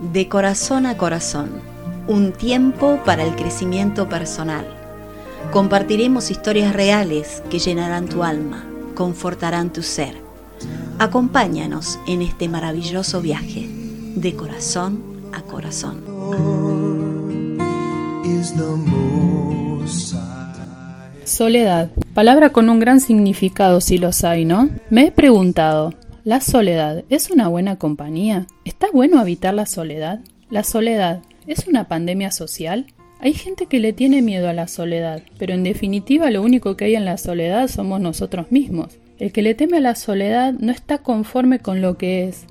De corazón a corazón, un tiempo para el crecimiento personal. Compartiremos historias reales que llenarán tu alma, confortarán tu ser. Acompáñanos en este maravilloso viaje, de corazón a corazón. Soledad, palabra con un gran significado si los hay, ¿no? Me he preguntado, ¿la soledad es una buena compañía? ¿Está bueno habitar la soledad? ¿La soledad es una pandemia social? Hay gente que le tiene miedo a la soledad, pero en definitiva lo único que hay en la soledad somos nosotros mismos. El que le teme a la soledad no está conforme con lo que es,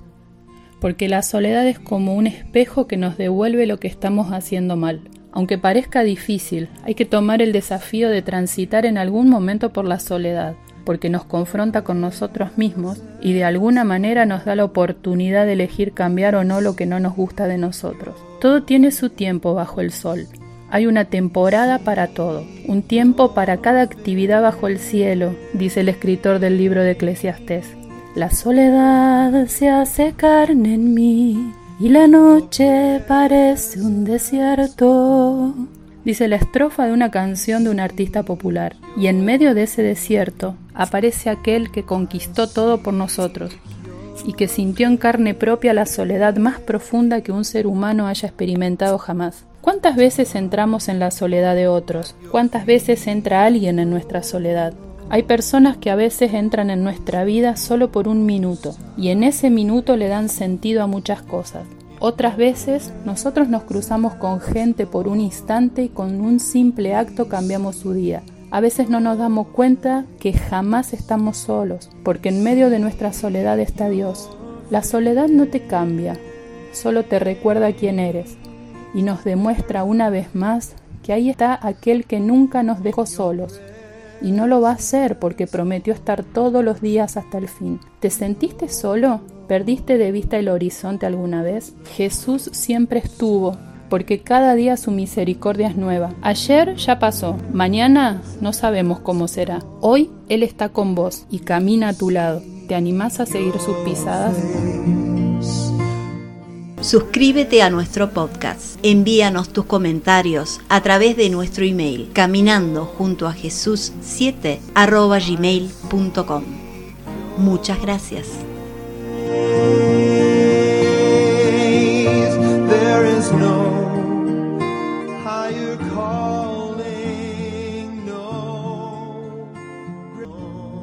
porque la soledad es como un espejo que nos devuelve lo que estamos haciendo mal. Aunque parezca difícil, hay que tomar el desafío de transitar en algún momento por la soledad, porque nos confronta con nosotros mismos y de alguna manera nos da la oportunidad de elegir cambiar o no lo que no nos gusta de nosotros. Todo tiene su tiempo bajo el sol. Hay una temporada para todo, un tiempo para cada actividad bajo el cielo, dice el escritor del libro de Eclesiastés. La soledad se hace carne en mí, y la noche parece un desierto. Dice la estrofa de una canción de un artista popular. Y en medio de ese desierto aparece aquel que conquistó todo por nosotros y que sintió en carne propia la soledad más profunda que un ser humano haya experimentado jamás. ¿Cuántas veces entramos en la soledad de otros? ¿Cuántas veces entra alguien en nuestra soledad? Hay personas que a veces entran en nuestra vida solo por un minuto y en ese minuto le dan sentido a muchas cosas. Otras veces nosotros nos cruzamos con gente por un instante y con un simple acto cambiamos su día. A veces no nos damos cuenta que jamás estamos solos, porque en medio de nuestra soledad está Dios. La soledad no te cambia, solo te recuerda quién eres y nos demuestra una vez más que ahí está aquel que nunca nos dejó solos, y no lo va a hacer porque prometió estar todos los días hasta el fin. ¿Te sentiste solo? ¿Perdiste de vista el horizonte alguna vez? Jesús siempre estuvo, porque cada día su misericordia es nueva. Ayer ya pasó, mañana no sabemos cómo será. Hoy Él está con vos y camina a tu lado. ¿Te animás a seguir sus pisadas? Suscríbete a nuestro podcast. Envíanos tus comentarios a través de nuestro email caminando junto a Jesús 7 gmail.com. Muchas gracias. no higher call.